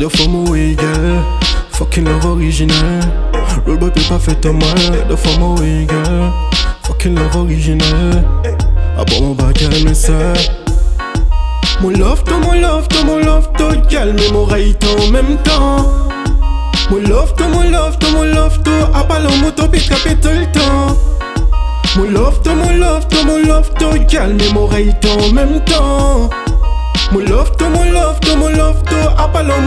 Got your from away, girl. Fucking love original. Road boy pas fait un mal. Got your from away, girl. Fucking love original. Ah bon, mon bac, mais ça. Mon love, to, mon love, to, mon love, to, girl, mais mon right en même temps. Mon love, to, mon love, to, mon love, to, à ballon, moto, pick up tout le temps. Mon love, to, mon love, to, mon love, to, girl, mais mon right en même temps. Mon love, to, mon love,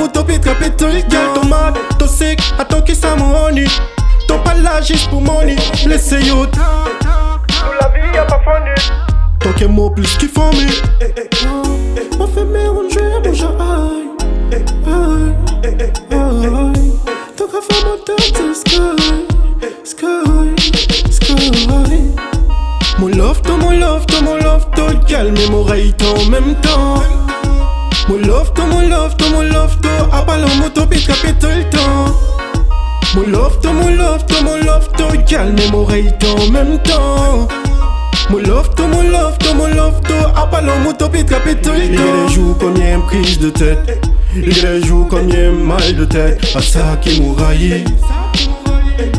up tout le temps. Ton mad, ton sick, money. Ton pas là juste pour money. Laissez yo. Sous la vie y'a pas. Tant qu'un mot plus qu'il faut, mais. On fait mélanger mon genre. Aïe, aïe, aïe. Tant qu'à faire mon tête, sky, sky, sky. Mon love, to, mon love, to, mon love, to, calme mon right en même temps. Mon love, to, mon love, to, mon love, to, à ballon, moto, pick up tout le temps. Mon love, to, mon love, to, mon love, to, calme mon right en même temps. Mon love, to, mon love, to, mon love, to, à ballon, moto, pick up tout le temps. Il comme y'a une prise de tête. Il comme y'a un mal de tête. À ça qui m'ouraille.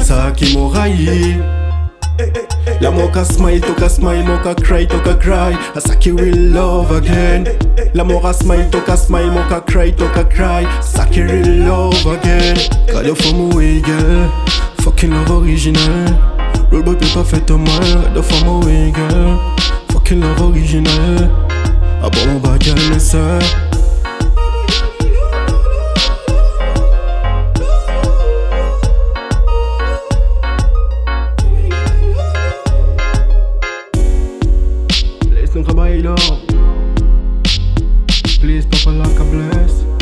Ça qui m'ouraille. La mocha smile, toka smile, mocha cry, toka cry. A saki real love again. La mora smile, toka smile, mocha cry, toka cry. Saki real love again. Got you from away, girl. Fucking love original. Road boy peut pas fait un mal. Got you from away, girl. Fucking love original. Ah bon, on va ça. Please pop a like a bless.